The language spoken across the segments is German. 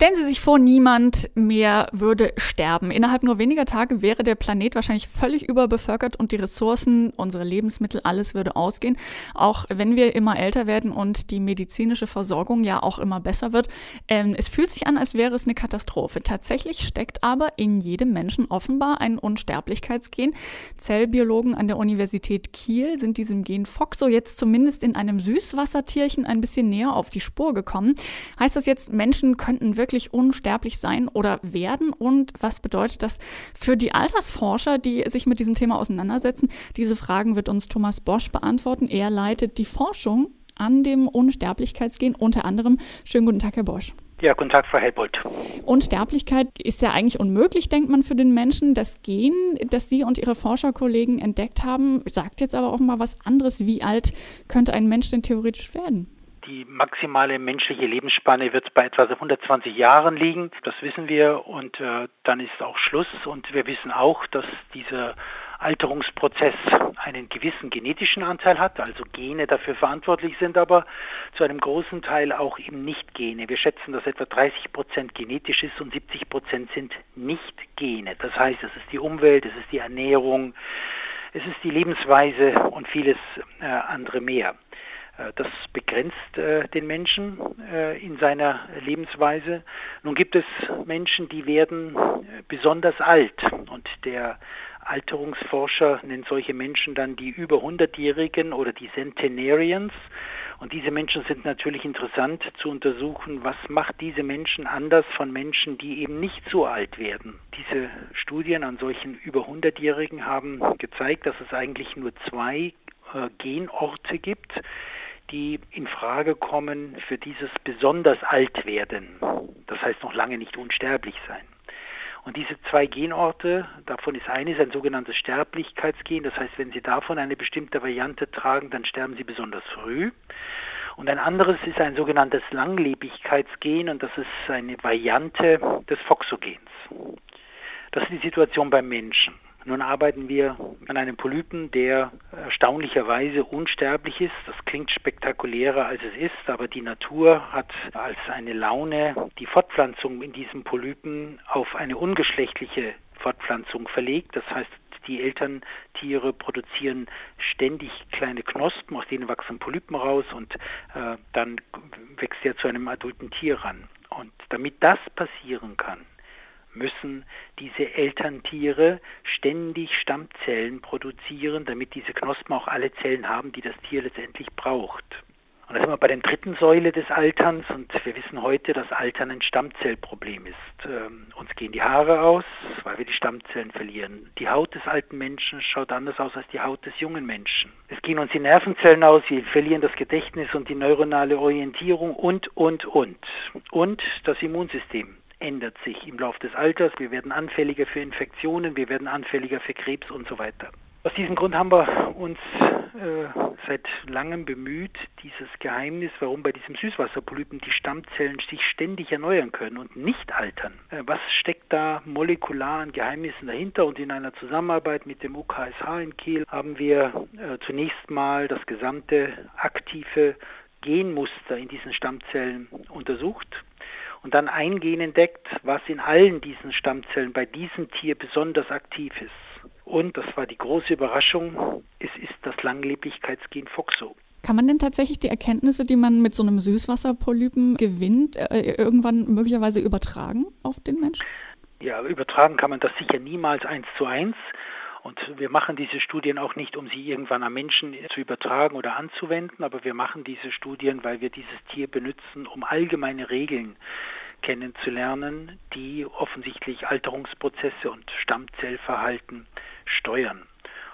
Stellen Sie sich vor, niemand mehr würde sterben. Innerhalb nur weniger Tage wäre der Planet wahrscheinlich völlig überbevölkert und die Ressourcen, unsere Lebensmittel, alles würde ausgehen. Auch wenn wir immer älter werden und die medizinische Versorgung ja auch immer besser wird. Ähm, es fühlt sich an, als wäre es eine Katastrophe. Tatsächlich steckt aber in jedem Menschen offenbar ein Unsterblichkeitsgen. Zellbiologen an der Universität Kiel sind diesem Gen FOXO jetzt zumindest in einem Süßwassertierchen ein bisschen näher auf die Spur gekommen. Heißt das jetzt, Menschen könnten wirklich wirklich unsterblich sein oder werden? Und was bedeutet das für die Altersforscher, die sich mit diesem Thema auseinandersetzen? Diese Fragen wird uns Thomas Bosch beantworten. Er leitet die Forschung an dem Unsterblichkeitsgen unter anderem. Schönen guten Tag, Herr Bosch. Ja, guten Tag, Frau Helbold. Unsterblichkeit ist ja eigentlich unmöglich, denkt man für den Menschen. Das Gen, das Sie und Ihre Forscherkollegen entdeckt haben, sagt jetzt aber offenbar was anderes. Wie alt könnte ein Mensch denn theoretisch werden? Die maximale menschliche Lebensspanne wird bei etwa 120 Jahren liegen. Das wissen wir und äh, dann ist auch Schluss. Und wir wissen auch, dass dieser Alterungsprozess einen gewissen genetischen Anteil hat, also Gene dafür verantwortlich sind, aber zu einem großen Teil auch eben Nicht-Gene. Wir schätzen, dass etwa 30 Prozent genetisch ist und 70 Prozent sind Nicht-Gene. Das heißt, es ist die Umwelt, es ist die Ernährung, es ist die Lebensweise und vieles äh, andere mehr. Äh, das begrenzt äh, den Menschen äh, in seiner Lebensweise. Nun gibt es Menschen, die werden besonders alt und der Alterungsforscher nennt solche Menschen dann die über 100-Jährigen oder die Centenarians. Und diese Menschen sind natürlich interessant zu untersuchen, was macht diese Menschen anders von Menschen, die eben nicht so alt werden. Diese Studien an solchen über 100-Jährigen haben gezeigt, dass es eigentlich nur zwei Genorte gibt, die in Frage kommen für dieses besonders alt werden. Das heißt noch lange nicht unsterblich sein. Und diese zwei Genorte, davon ist eines ein sogenanntes Sterblichkeitsgen, das heißt, wenn Sie davon eine bestimmte Variante tragen, dann sterben Sie besonders früh. Und ein anderes ist ein sogenanntes Langlebigkeitsgen und das ist eine Variante des Foxogens. Das ist die Situation beim Menschen. Nun arbeiten wir an einem Polypen, der erstaunlicherweise unsterblich ist. Das klingt spektakulärer als es ist, aber die Natur hat als eine Laune die Fortpflanzung in diesem Polypen auf eine ungeschlechtliche Fortpflanzung verlegt. Das heißt, die Elterntiere produzieren ständig kleine Knospen, aus denen wachsen Polypen raus und äh, dann wächst er zu einem adulten Tier ran. Und damit das passieren kann, müssen diese Elterntiere ständig Stammzellen produzieren, damit diese Knospen auch alle Zellen haben, die das Tier letztendlich braucht. Und da sind wir bei der dritten Säule des Alterns und wir wissen heute, dass Altern ein Stammzellproblem ist. Ähm, uns gehen die Haare aus, weil wir die Stammzellen verlieren. Die Haut des alten Menschen schaut anders aus als die Haut des jungen Menschen. Es gehen uns die Nervenzellen aus, wir verlieren das Gedächtnis und die neuronale Orientierung und, und, und. Und das Immunsystem ändert sich im Laufe des Alters. Wir werden anfälliger für Infektionen, wir werden anfälliger für Krebs und so weiter. Aus diesem Grund haben wir uns äh, seit langem bemüht, dieses Geheimnis, warum bei diesem Süßwasserpolypen die Stammzellen sich ständig erneuern können und nicht altern. Äh, was steckt da molekular an Geheimnissen dahinter? Und in einer Zusammenarbeit mit dem UKSH in Kiel haben wir äh, zunächst mal das gesamte aktive Genmuster in diesen Stammzellen untersucht und dann ein Gen entdeckt, was in allen diesen Stammzellen bei diesem Tier besonders aktiv ist. Und, das war die große Überraschung, es ist das Langleblichkeitsgen FOXO. Kann man denn tatsächlich die Erkenntnisse, die man mit so einem Süßwasserpolypen gewinnt, äh, irgendwann möglicherweise übertragen auf den Menschen? Ja, übertragen kann man das sicher niemals eins zu eins. Und wir machen diese Studien auch nicht, um sie irgendwann am Menschen zu übertragen oder anzuwenden, aber wir machen diese Studien, weil wir dieses Tier benutzen, um allgemeine Regeln kennenzulernen, die offensichtlich Alterungsprozesse und Stammzellverhalten steuern.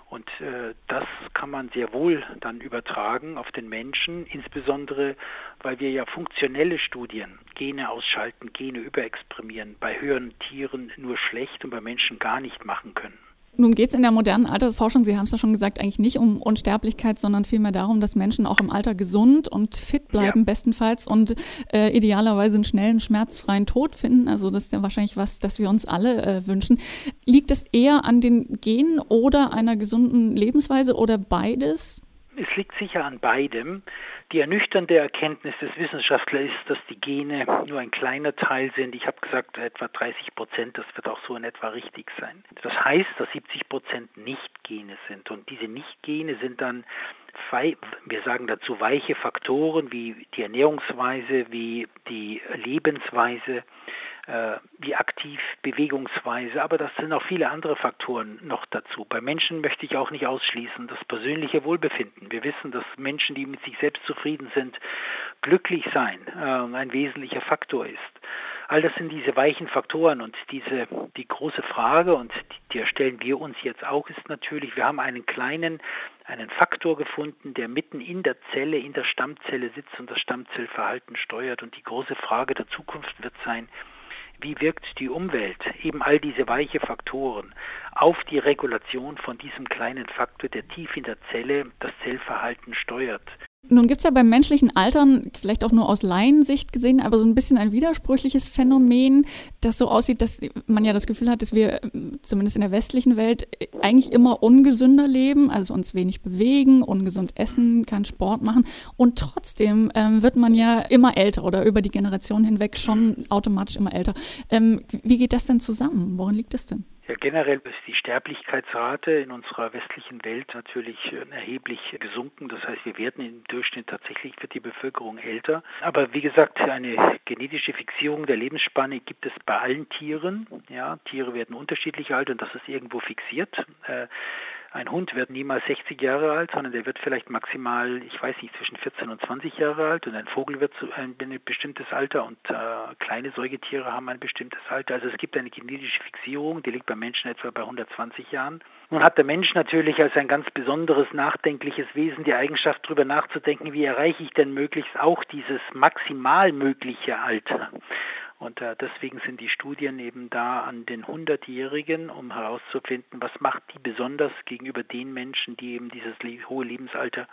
Und äh, das kann man sehr wohl dann übertragen auf den Menschen, insbesondere weil wir ja funktionelle Studien, Gene ausschalten, Gene überexprimieren, bei höheren Tieren nur schlecht und bei Menschen gar nicht machen können. Nun geht es in der modernen Altersforschung, Sie haben es ja schon gesagt, eigentlich nicht um Unsterblichkeit, sondern vielmehr darum, dass Menschen auch im Alter gesund und fit bleiben, ja. bestenfalls und äh, idealerweise einen schnellen, schmerzfreien Tod finden. Also das ist ja wahrscheinlich was, das wir uns alle äh, wünschen. Liegt es eher an den Genen oder einer gesunden Lebensweise oder beides? Es liegt sicher an beidem. Die ernüchternde Erkenntnis des Wissenschaftlers ist, dass die Gene nur ein kleiner Teil sind. Ich habe gesagt, etwa 30 Prozent, das wird auch so in etwa richtig sein. Das heißt, dass 70 Prozent Nicht-Gene sind. Und diese Nicht-Gene sind dann, wir sagen dazu, weiche Faktoren wie die Ernährungsweise, wie die Lebensweise, äh, wie aktiv, Bewegungsweise, aber das sind auch viele andere Faktoren noch dazu. Bei Menschen möchte ich auch nicht ausschließen das persönliche Wohlbefinden. Wir wissen, dass Menschen, die mit sich selbst zufrieden sind, glücklich sein äh, ein wesentlicher Faktor ist. All das sind diese weichen Faktoren und diese, die große Frage, und die, die stellen wir uns jetzt auch, ist natürlich, wir haben einen kleinen, einen Faktor gefunden, der mitten in der Zelle, in der Stammzelle sitzt und das Stammzellverhalten steuert. Und die große Frage der Zukunft wird sein, wie wirkt die Umwelt, eben all diese weiche Faktoren, auf die Regulation von diesem kleinen Faktor, der tief in der Zelle das Zellverhalten steuert. Nun gibt es ja beim menschlichen Altern, vielleicht auch nur aus Laiensicht gesehen, aber so ein bisschen ein widersprüchliches Phänomen, das so aussieht, dass man ja das Gefühl hat, dass wir zumindest in der westlichen Welt eigentlich immer ungesünder leben, also uns wenig bewegen, ungesund essen, keinen Sport machen und trotzdem ähm, wird man ja immer älter oder über die Generation hinweg schon automatisch immer älter. Ähm, wie geht das denn zusammen? Worin liegt das denn? Ja, generell ist die Sterblichkeitsrate in unserer westlichen Welt natürlich äh, erheblich gesunken. Das heißt, wir werden im Durchschnitt tatsächlich wird die Bevölkerung älter. Aber wie gesagt, eine genetische Fixierung der Lebensspanne gibt es bei allen Tieren. Ja, Tiere werden unterschiedlich alt und das ist irgendwo fixiert. Ein Hund wird niemals 60 Jahre alt, sondern der wird vielleicht maximal, ich weiß nicht, zwischen 14 und 20 Jahre alt und ein Vogel wird ein bestimmtes Alter und äh, kleine Säugetiere haben ein bestimmtes Alter. Also es gibt eine genetische Fixierung, die liegt beim Menschen etwa bei 120 Jahren. Nun hat der Mensch natürlich als ein ganz besonderes, nachdenkliches Wesen die Eigenschaft, darüber nachzudenken, wie erreiche ich denn möglichst auch dieses maximal mögliche Alter. Und äh, deswegen sind die Studien eben da an den 100-Jährigen, um herauszufinden, was macht die besonders gegenüber den Menschen, die eben dieses hohe Lebensalter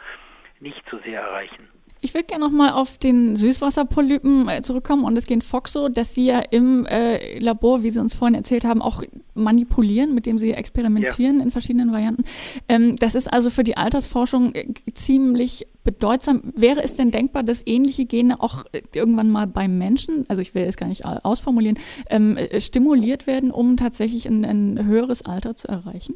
nicht so sehr erreichen. Ich würde gerne nochmal auf den Süßwasserpolypen äh, zurückkommen und es geht Fox so, dass Sie ja im äh, Labor, wie Sie uns vorhin erzählt haben, auch manipulieren, mit dem Sie experimentieren ja. in verschiedenen Varianten. Ähm, das ist also für die Altersforschung äh, ziemlich bedeutsam. Wäre es denn denkbar, dass ähnliche Gene auch äh, irgendwann mal beim Menschen, also ich will es gar nicht ausformulieren, ähm, stimuliert werden, um tatsächlich ein, ein höheres Alter zu erreichen?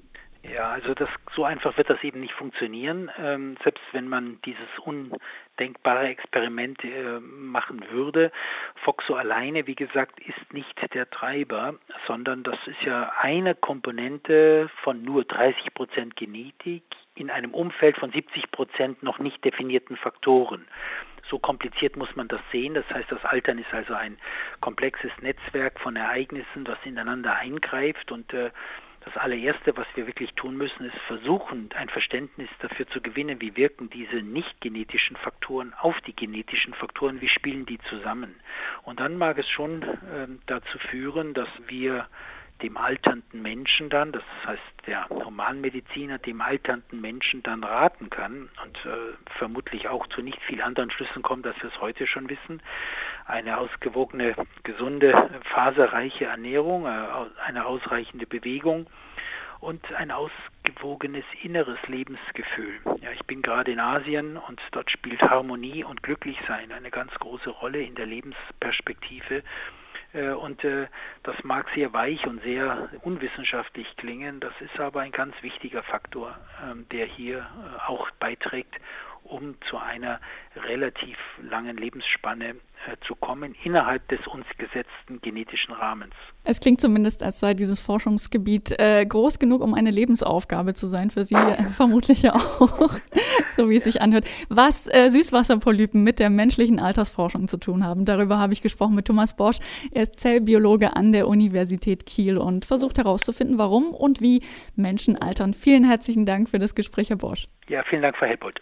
Ja, also das, so einfach wird das eben nicht funktionieren. Ähm, selbst wenn man dieses undenkbare Experiment äh, machen würde. Foxo alleine, wie gesagt, ist nicht der Treiber, sondern das ist ja eine Komponente von nur 30 Prozent Genetik in einem Umfeld von 70 Prozent noch nicht definierten Faktoren. So kompliziert muss man das sehen. Das heißt, das Altern ist also ein komplexes Netzwerk von Ereignissen, das ineinander eingreift und äh, das allererste, was wir wirklich tun müssen, ist versuchen, ein Verständnis dafür zu gewinnen, wie wirken diese nicht genetischen Faktoren auf die genetischen Faktoren, wie spielen die zusammen. Und dann mag es schon äh, dazu führen, dass wir dem alternden Menschen dann, das heißt der Humanmediziner dem alternden Menschen dann raten kann und äh, vermutlich auch zu nicht viel anderen Schlüssen kommt, als wir es heute schon wissen. Eine ausgewogene, gesunde, faserreiche Ernährung, äh, eine ausreichende Bewegung und ein ausgewogenes inneres Lebensgefühl. Ja, ich bin gerade in Asien und dort spielt Harmonie und Glücklichsein eine ganz große Rolle in der Lebensperspektive und äh, das mag sehr weich und sehr unwissenschaftlich klingen, das ist aber ein ganz wichtiger Faktor, ähm, der hier äh, auch beiträgt, um zu einer relativ langen Lebensspanne äh, zu kommen innerhalb des uns gesetzten genetischen Rahmens. Es klingt zumindest, als sei dieses Forschungsgebiet äh, groß genug, um eine Lebensaufgabe zu sein für Sie, äh, vermutlich ja auch, so wie es sich anhört. Was äh, Süßwasserpolypen mit der menschlichen Altersforschung zu tun haben, darüber habe ich gesprochen mit Thomas Bosch. Er ist Zellbiologe an der Universität Kiel und versucht herauszufinden, warum und wie Menschen altern. Vielen herzlichen Dank für das Gespräch, Herr Bosch. Ja, vielen Dank, Frau Helpold.